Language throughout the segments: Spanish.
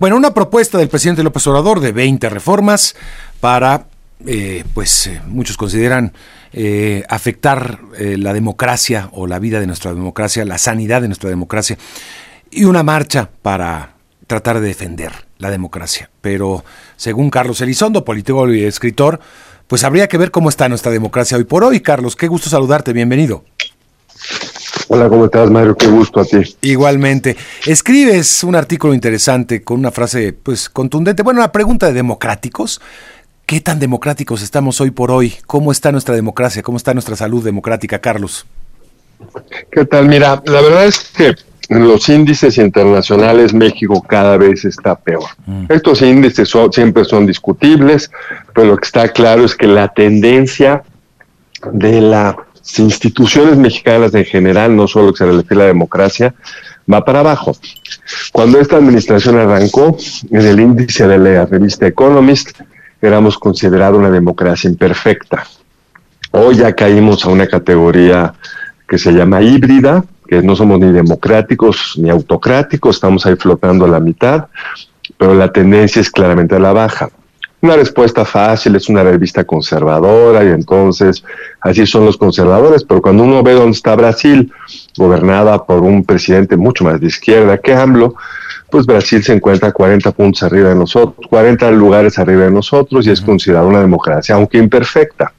Bueno, una propuesta del presidente López Obrador de 20 reformas para, eh, pues eh, muchos consideran eh, afectar la democracia o la vida de nuestra democracia, la sanidad de nuestra democracia, y una marcha para tratar de defender la democracia. Pero según Carlos Elizondo, político y escritor, pues habría que ver cómo está nuestra democracia hoy por hoy. Carlos, qué gusto saludarte, bienvenido. Hola, ¿cómo estás, Mario? Qué gusto a ti. Igualmente. Escribes un artículo interesante con una frase, pues, contundente. Bueno, una pregunta de democráticos. ¿Qué tan democráticos estamos hoy por hoy? ¿Cómo está nuestra democracia? ¿Cómo está nuestra salud democrática, Carlos? ¿Qué tal? Mira, la verdad es que en los índices internacionales México cada vez está peor. Mm. Estos índices siempre son discutibles, pero lo que está claro es que la tendencia de las instituciones mexicanas en general, no solo que se refiere la democracia, va para abajo. Cuando esta administración arrancó, en el índice de la revista Economist, éramos considerados una democracia imperfecta. Hoy ya caímos a una categoría que se llama híbrida, que no somos ni democráticos ni autocráticos, estamos ahí flotando a la mitad, pero la tendencia es claramente a la baja. Una respuesta fácil es una revista conservadora y entonces así son los conservadores, pero cuando uno ve dónde está Brasil, gobernada por un presidente mucho más de izquierda que AMLO, pues Brasil se encuentra 40 puntos arriba de nosotros, 40 lugares arriba de nosotros y es considerada una democracia, aunque imperfecta.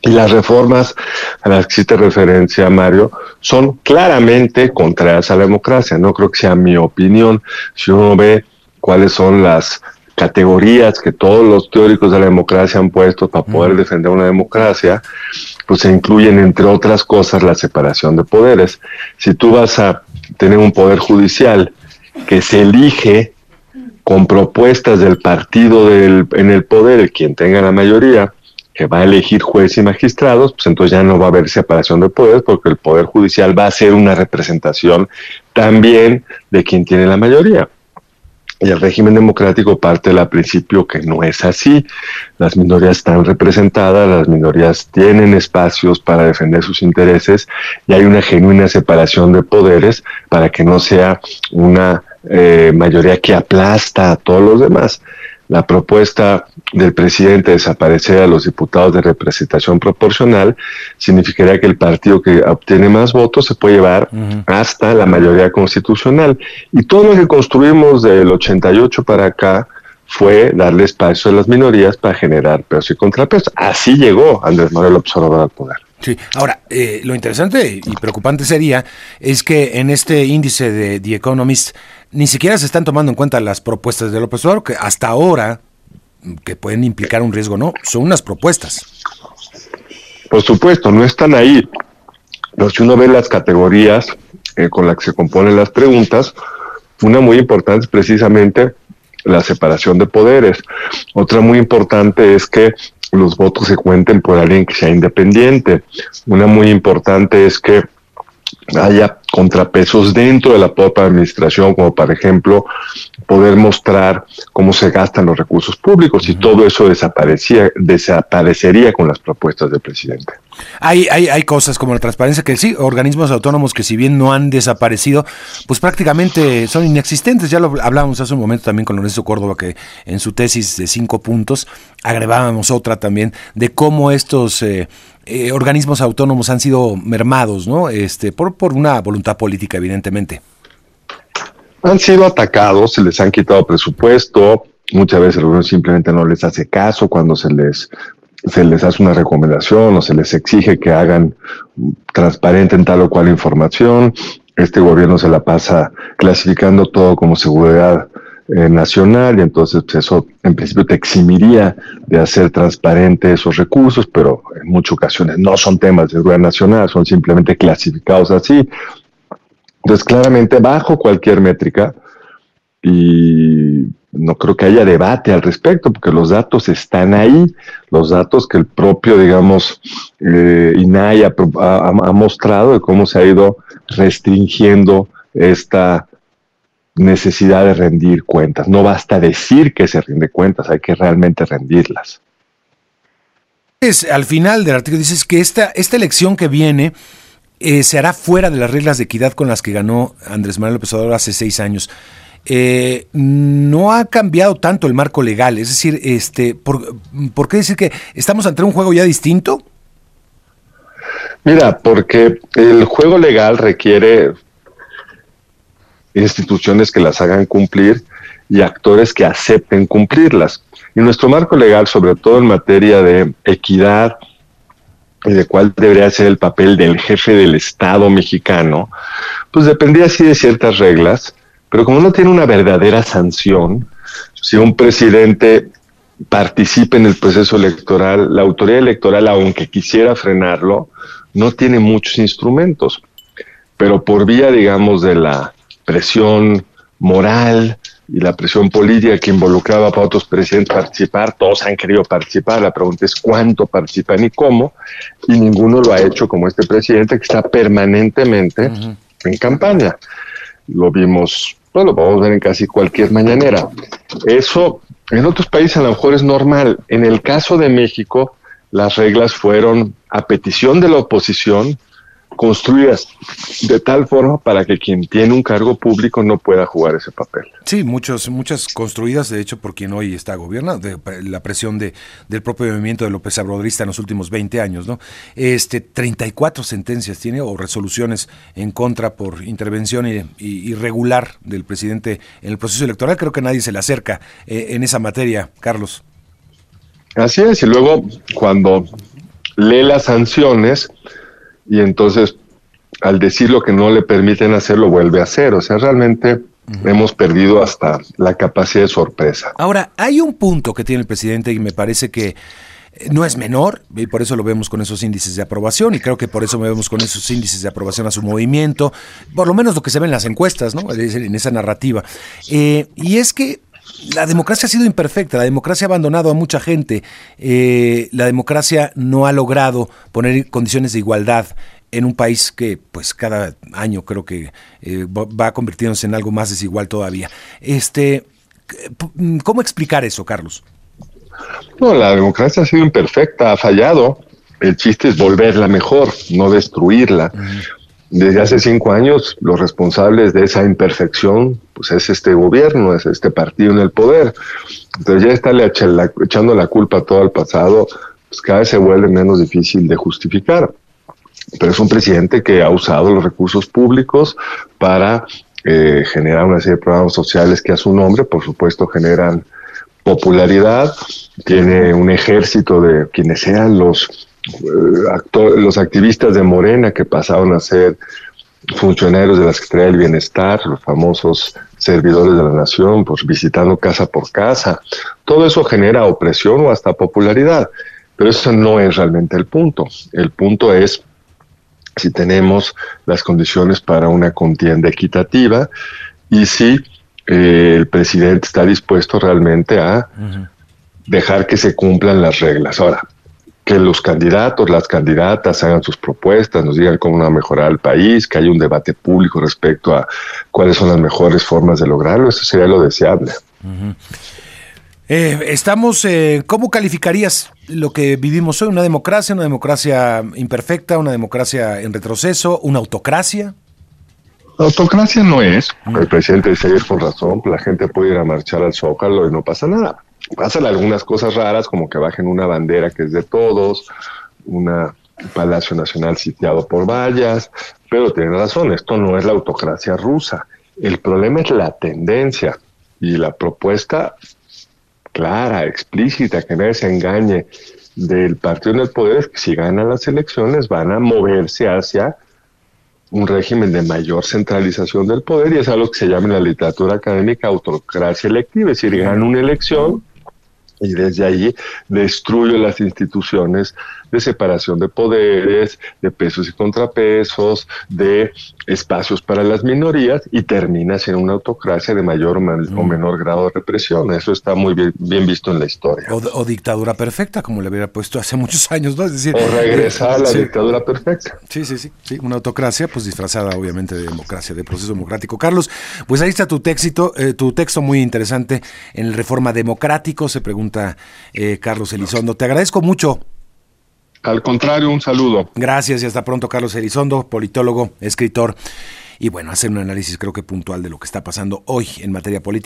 Y las reformas a las que hiciste referencia, Mario, son claramente contrarias a la democracia. No creo que sea mi opinión. Si uno ve cuáles son las categorías que todos los teóricos de la democracia han puesto para poder defender una democracia, pues se incluyen, entre otras cosas, la separación de poderes. Si tú vas a tener un poder judicial que se elige con propuestas del partido del, en el poder, quien tenga la mayoría, que va a elegir jueces y magistrados, pues entonces ya no va a haber separación de poderes porque el Poder Judicial va a ser una representación también de quien tiene la mayoría. Y el régimen democrático parte del principio que no es así. Las minorías están representadas, las minorías tienen espacios para defender sus intereses y hay una genuina separación de poderes para que no sea una eh, mayoría que aplasta a todos los demás. La propuesta del presidente de desaparecer a los diputados de representación proporcional significaría que el partido que obtiene más votos se puede llevar hasta la mayoría constitucional. Y todo lo que construimos del 88 para acá fue darle espacio a las minorías para generar pesos y contrapesos. Así llegó Andrés Manuel Observador al poder. Sí, ahora, eh, lo interesante y preocupante sería es que en este índice de The Economist ni siquiera se están tomando en cuenta las propuestas de López Obrador, que hasta ahora, que pueden implicar un riesgo, no, son unas propuestas. Por supuesto, no están ahí. Pero si uno ve las categorías eh, con las que se componen las preguntas, una muy importante es precisamente la separación de poderes. Otra muy importante es que los votos se cuenten por alguien que sea independiente. Una muy importante es que haya contrapesos dentro de la propia administración, como por ejemplo poder mostrar cómo se gastan los recursos públicos y todo eso desaparecía, desaparecería con las propuestas del presidente. Hay, hay, hay cosas como la transparencia que sí, organismos autónomos que si bien no han desaparecido, pues prácticamente son inexistentes. Ya lo hablábamos hace un momento también con Lorenzo Córdoba, que en su tesis de cinco puntos agregábamos otra también de cómo estos eh, eh, organismos autónomos han sido mermados, ¿no? Este, por, por una voluntad política, evidentemente. Han sido atacados, se les han quitado presupuesto, muchas veces el gobierno simplemente no les hace caso cuando se les se les hace una recomendación o se les exige que hagan transparente en tal o cual información. Este gobierno se la pasa clasificando todo como seguridad eh, nacional y entonces pues, eso en principio te eximiría de hacer transparente esos recursos, pero en muchas ocasiones no son temas de seguridad nacional, son simplemente clasificados así. Entonces claramente bajo cualquier métrica y no creo que haya debate al respecto, porque los datos están ahí, los datos que el propio, digamos, eh, INAI ha, ha, mostrado de cómo se ha ido restringiendo esta necesidad de rendir cuentas. No basta decir que se rinde cuentas, hay que realmente rendirlas. Es, al final del artículo dices que esta, esta elección que viene eh, se hará fuera de las reglas de equidad con las que ganó Andrés Manuel López Obrador hace seis años. eh, no ha cambiado tanto el marco legal. Es decir, este, ¿por, ¿por qué decir que estamos ante un juego ya distinto? Mira, porque el juego legal requiere instituciones que las hagan cumplir y actores que acepten cumplirlas. Y nuestro marco legal, sobre todo en materia de equidad y de cuál debería ser el papel del jefe del Estado mexicano, pues dependía así de ciertas reglas, pero como no tiene una verdadera sanción, si un presidente participa en el proceso electoral, la autoridad electoral, aunque quisiera frenarlo, no tiene muchos instrumentos, pero por vía, digamos, de la presión moral y la presión política que involucraba para otros presidentes participar, todos han querido participar, la pregunta es cuánto participan y cómo, y ninguno lo ha hecho como este presidente que está permanentemente en campaña. Lo vimos, bueno, lo podemos ver en casi cualquier mañanera. Eso en otros países a lo mejor es normal. En el caso de México, las reglas fueron a petición de la oposición construidas de tal forma para que quien tiene un cargo público no pueda jugar ese papel. Sí, muchos, muchas construidas, de hecho, por quien hoy está gobernando, la presión de, del propio movimiento de López Obradorista en los últimos 20 años, ¿no? Este, 34 sentencias tiene o resoluciones en contra por intervención irregular del presidente en el proceso electoral. Creo que nadie se le acerca eh, en esa materia, Carlos. Así es, y luego cuando lee las sanciones y entonces al decir lo que no le permiten hacer, lo vuelve a hacer. O sea, realmente hemos perdido hasta la capacidad de sorpresa. Ahora, hay un punto que tiene el presidente y me parece que no es menor, y por eso lo vemos con esos índices de aprobación, y creo que por eso vemos con esos índices de aprobación a su movimiento, por lo menos lo que se ve en las encuestas, ¿no? En esa narrativa. Eh, y es que la democracia ha sido imperfecta, la democracia ha abandonado a mucha gente, eh, la democracia no ha logrado poner condiciones de igualdad en un país que pues cada año creo que eh, va convirtiéndose en algo más desigual todavía. Este, ¿Cómo explicar eso, Carlos? No, la democracia ha sido imperfecta, ha fallado. El chiste es volverla mejor, no destruirla desde hace cinco años los responsables de esa imperfección pues es este gobierno, es este partido en el poder. Entonces ya está echando la culpa todo al pasado, pues cada vez se vuelve menos difícil de justificar. Pero es un presidente que ha usado los recursos públicos para eh, generar una serie de programas sociales que a su nombre, por supuesto, generan popularidad, tiene un ejército de quienes sean los eh, los activistas de Morena que pasaron a ser funcionarios de la Secretaría del Bienestar, los famosos servidores de la nación, pues visitando casa por casa. Todo eso genera opresión o hasta popularidad, pero eso no es realmente el punto. El punto es si tenemos las condiciones para una contienda equitativa y si eh, el presidente está dispuesto realmente a dejar que se cumplan las reglas. Ahora, que los candidatos, las candidatas hagan sus propuestas, nos digan cómo va a mejorar el país, que haya un debate público respecto a cuáles son las mejores formas de lograrlo, eso sería lo deseable. Eh, estamos, eh, ¿cómo calificarías lo que vivimos hoy? ¿Una democracia, una democracia imperfecta, una democracia en retroceso, una autocracia? autocracia no es, el presidente dice ayer con razón, la gente puede ir a marchar al Zócalo y no pasa nada pasan algunas cosas raras, como que bajen una bandera que es de todos, un Palacio Nacional sitiado por vallas, pero tienen razón, esto no es la autocracia rusa. El problema es la tendencia y la propuesta clara, explícita, que nadie se engañe del partido en el poder es que si ganan las elecciones van a moverse hacia un régimen de mayor centralización del poder y es algo que se llama en la literatura académica autocracia electiva, es decir, ganan una elección y desde ahí destruye las instituciones de separación de poderes, de pesos y contrapesos, de espacios para las minorías y termina en una autocracia de mayor o mm. menor grado de represión. Eso está muy bien, visto en la historia. O, dictadura perfecta, como le hubiera puesto hace muchos años, ¿no? Es decir, o regresar a la dictadura perfecta. Sí, sí, sí, sí, una autocracia pues disfrazada obviamente de democracia, de proceso democrático. Carlos, pues ahí está tu texto, eh, tu texto muy interesante en el Reforma Democrático, se pregunta eh, Carlos Elizondo. Te agradezco mucho al contrario, un saludo. Gracias y hasta pronto, Carlos Elizondo, politólogo, escritor. y bueno, hacer un análisis creo que puntual de lo que está pasando hoy en materia política.